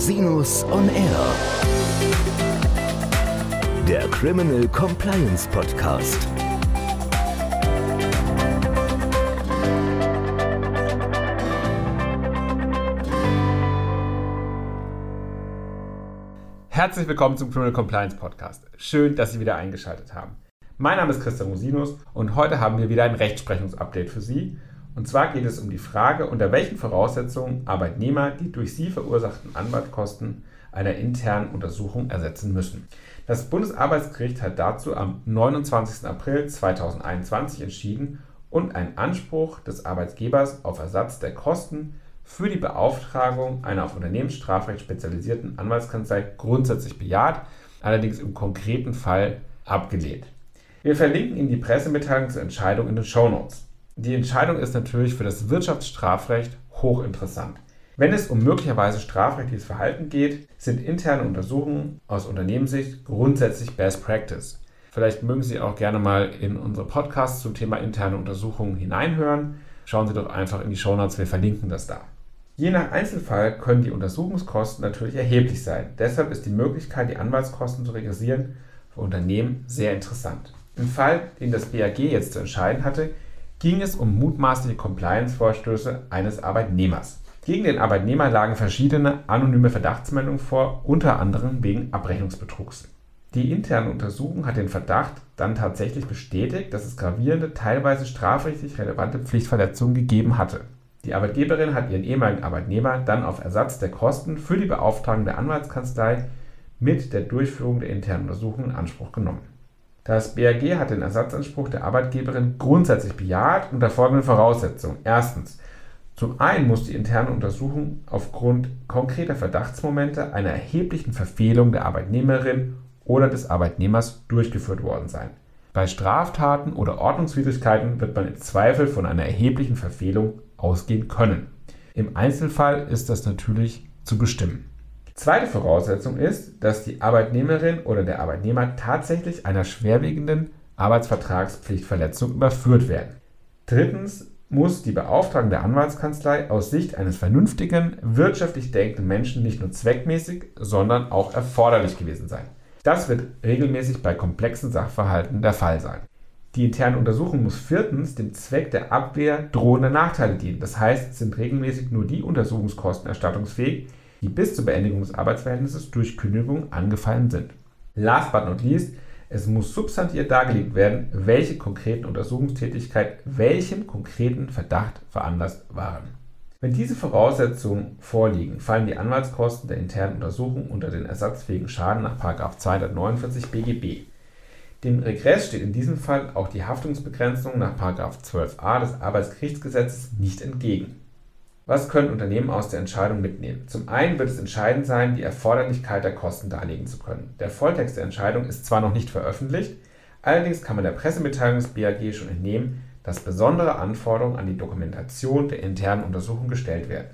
Rosinus on Air. Der Criminal Compliance Podcast. Herzlich willkommen zum Criminal Compliance Podcast. Schön, dass Sie wieder eingeschaltet haben. Mein Name ist Christian Rosinus und heute haben wir wieder ein Rechtsprechungsupdate für Sie und zwar geht es um die Frage, unter welchen Voraussetzungen Arbeitnehmer die durch sie verursachten Anwaltskosten einer internen Untersuchung ersetzen müssen. Das Bundesarbeitsgericht hat dazu am 29. April 2021 entschieden und einen Anspruch des Arbeitgebers auf Ersatz der Kosten für die Beauftragung einer auf Unternehmensstrafrecht spezialisierten Anwaltskanzlei grundsätzlich bejaht, allerdings im konkreten Fall abgelehnt. Wir verlinken Ihnen die Pressemitteilung zur Entscheidung in den Show Notes. Die Entscheidung ist natürlich für das Wirtschaftsstrafrecht hochinteressant. Wenn es um möglicherweise strafrechtliches Verhalten geht, sind interne Untersuchungen aus Unternehmenssicht grundsätzlich Best Practice. Vielleicht mögen Sie auch gerne mal in unsere Podcasts zum Thema interne Untersuchungen hineinhören. Schauen Sie doch einfach in die Shownotes, wir verlinken das da. Je nach Einzelfall können die Untersuchungskosten natürlich erheblich sein. Deshalb ist die Möglichkeit, die Anwaltskosten zu regressieren, für Unternehmen sehr interessant. Im Fall, den das BAG jetzt zu entscheiden hatte, ging es um mutmaßliche Compliance-Vorstöße eines Arbeitnehmers. Gegen den Arbeitnehmer lagen verschiedene anonyme Verdachtsmeldungen vor, unter anderem wegen Abrechnungsbetrugs. Die interne Untersuchung hat den Verdacht dann tatsächlich bestätigt, dass es gravierende, teilweise strafrechtlich relevante Pflichtverletzungen gegeben hatte. Die Arbeitgeberin hat ihren ehemaligen Arbeitnehmer dann auf Ersatz der Kosten für die Beauftragung der Anwaltskanzlei mit der Durchführung der internen Untersuchung in Anspruch genommen. Das BAG hat den Ersatzanspruch der Arbeitgeberin grundsätzlich bejaht unter folgenden Voraussetzungen. Erstens. Zum einen muss die interne Untersuchung aufgrund konkreter Verdachtsmomente einer erheblichen Verfehlung der Arbeitnehmerin oder des Arbeitnehmers durchgeführt worden sein. Bei Straftaten oder Ordnungswidrigkeiten wird man im Zweifel von einer erheblichen Verfehlung ausgehen können. Im Einzelfall ist das natürlich zu bestimmen. Zweite Voraussetzung ist, dass die Arbeitnehmerin oder der Arbeitnehmer tatsächlich einer schwerwiegenden Arbeitsvertragspflichtverletzung überführt werden. Drittens muss die Beauftragung der Anwaltskanzlei aus Sicht eines vernünftigen, wirtschaftlich denkenden Menschen nicht nur zweckmäßig, sondern auch erforderlich gewesen sein. Das wird regelmäßig bei komplexen Sachverhalten der Fall sein. Die interne Untersuchung muss viertens dem Zweck der Abwehr drohender Nachteile dienen. Das heißt, sind regelmäßig nur die Untersuchungskosten erstattungsfähig, die bis zur Beendigung des Arbeitsverhältnisses durch Kündigung angefallen sind. Last but not least, es muss substantiiert dargelegt werden, welche konkreten Untersuchungstätigkeit welchem konkreten Verdacht veranlasst waren. Wenn diese Voraussetzungen vorliegen, fallen die Anwaltskosten der internen Untersuchung unter den ersatzfähigen Schaden nach 249 BGB. Dem Regress steht in diesem Fall auch die Haftungsbegrenzung nach 12a des Arbeitsgerichtsgesetzes nicht entgegen. Was können Unternehmen aus der Entscheidung mitnehmen? Zum einen wird es entscheidend sein, die Erforderlichkeit der Kosten darlegen zu können. Der Volltext der Entscheidung ist zwar noch nicht veröffentlicht, allerdings kann man der Pressemitteilung des BAG schon entnehmen, dass besondere Anforderungen an die Dokumentation der internen Untersuchung gestellt werden.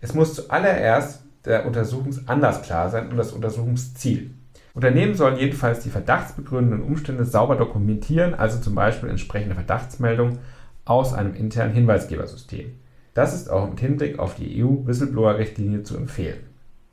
Es muss zuallererst der Untersuchungsanlass klar sein und das Untersuchungsziel. Unternehmen sollen jedenfalls die verdachtsbegründenden Umstände sauber dokumentieren, also zum Beispiel entsprechende Verdachtsmeldungen aus einem internen Hinweisgebersystem. Das ist auch im Hinblick auf die EU-Whistleblower-Richtlinie zu empfehlen.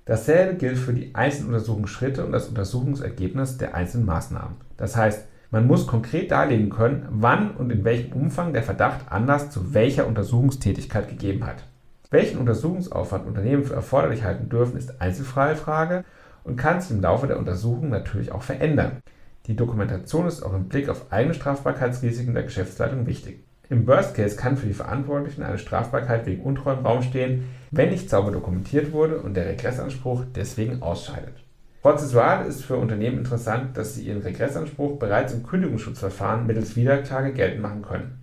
Dasselbe gilt für die einzelnen Untersuchungsschritte und das Untersuchungsergebnis der einzelnen Maßnahmen. Das heißt, man muss konkret darlegen können, wann und in welchem Umfang der Verdacht Anlass zu welcher Untersuchungstätigkeit gegeben hat. Welchen Untersuchungsaufwand Unternehmen für erforderlich halten dürfen, ist einzelfreie Frage und kann sich im Laufe der Untersuchung natürlich auch verändern. Die Dokumentation ist auch im Blick auf eigene Strafbarkeitsrisiken der Geschäftsleitung wichtig. Im Worst Case kann für die Verantwortlichen eine Strafbarkeit wegen Untreue im Raum stehen, wenn nicht sauber dokumentiert wurde und der Regressanspruch deswegen ausscheidet. Prozessual ist für Unternehmen interessant, dass sie ihren Regressanspruch bereits im Kündigungsschutzverfahren mittels Wiederklage geltend machen können.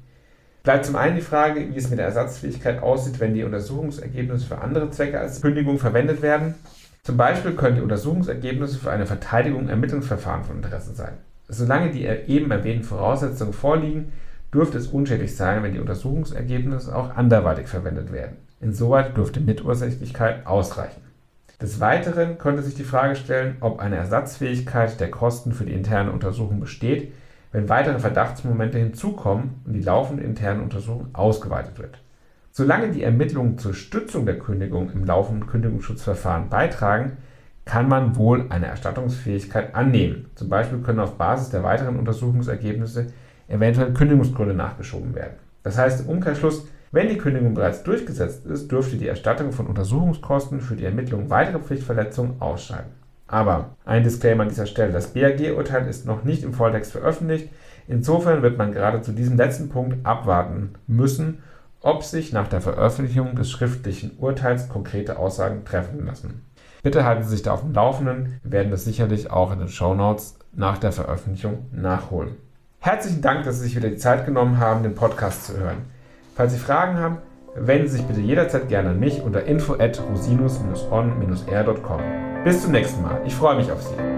Bleibt zum einen die Frage, wie es mit der Ersatzfähigkeit aussieht, wenn die Untersuchungsergebnisse für andere Zwecke als Kündigung verwendet werden. Zum Beispiel können die Untersuchungsergebnisse für eine Verteidigung Ermittlungsverfahren von Interesse sein. Solange die eben erwähnten Voraussetzungen vorliegen, dürfte es unschädlich sein, wenn die Untersuchungsergebnisse auch anderweitig verwendet werden. Insoweit dürfte Mitursächlichkeit ausreichen. Des Weiteren könnte sich die Frage stellen, ob eine Ersatzfähigkeit der Kosten für die interne Untersuchung besteht, wenn weitere Verdachtsmomente hinzukommen und die laufende interne Untersuchung ausgeweitet wird. Solange die Ermittlungen zur Stützung der Kündigung im laufenden Kündigungsschutzverfahren beitragen, kann man wohl eine Erstattungsfähigkeit annehmen. Zum Beispiel können auf Basis der weiteren Untersuchungsergebnisse eventuell Kündigungsgründe nachgeschoben werden. Das heißt im Umkehrschluss, wenn die Kündigung bereits durchgesetzt ist, dürfte die Erstattung von Untersuchungskosten für die Ermittlung weiterer Pflichtverletzungen ausscheiden. Aber ein Disclaimer an dieser Stelle, das BAG-Urteil ist noch nicht im Volltext veröffentlicht, insofern wird man gerade zu diesem letzten Punkt abwarten müssen, ob sich nach der Veröffentlichung des schriftlichen Urteils konkrete Aussagen treffen lassen. Bitte halten Sie sich da auf dem Laufenden, wir werden das sicherlich auch in den Show Notes nach der Veröffentlichung nachholen. Herzlichen Dank, dass Sie sich wieder die Zeit genommen haben, den Podcast zu hören. Falls Sie Fragen haben, wenden Sie sich bitte jederzeit gerne an mich unter info at rosinus-on-r.com. Bis zum nächsten Mal. Ich freue mich auf Sie.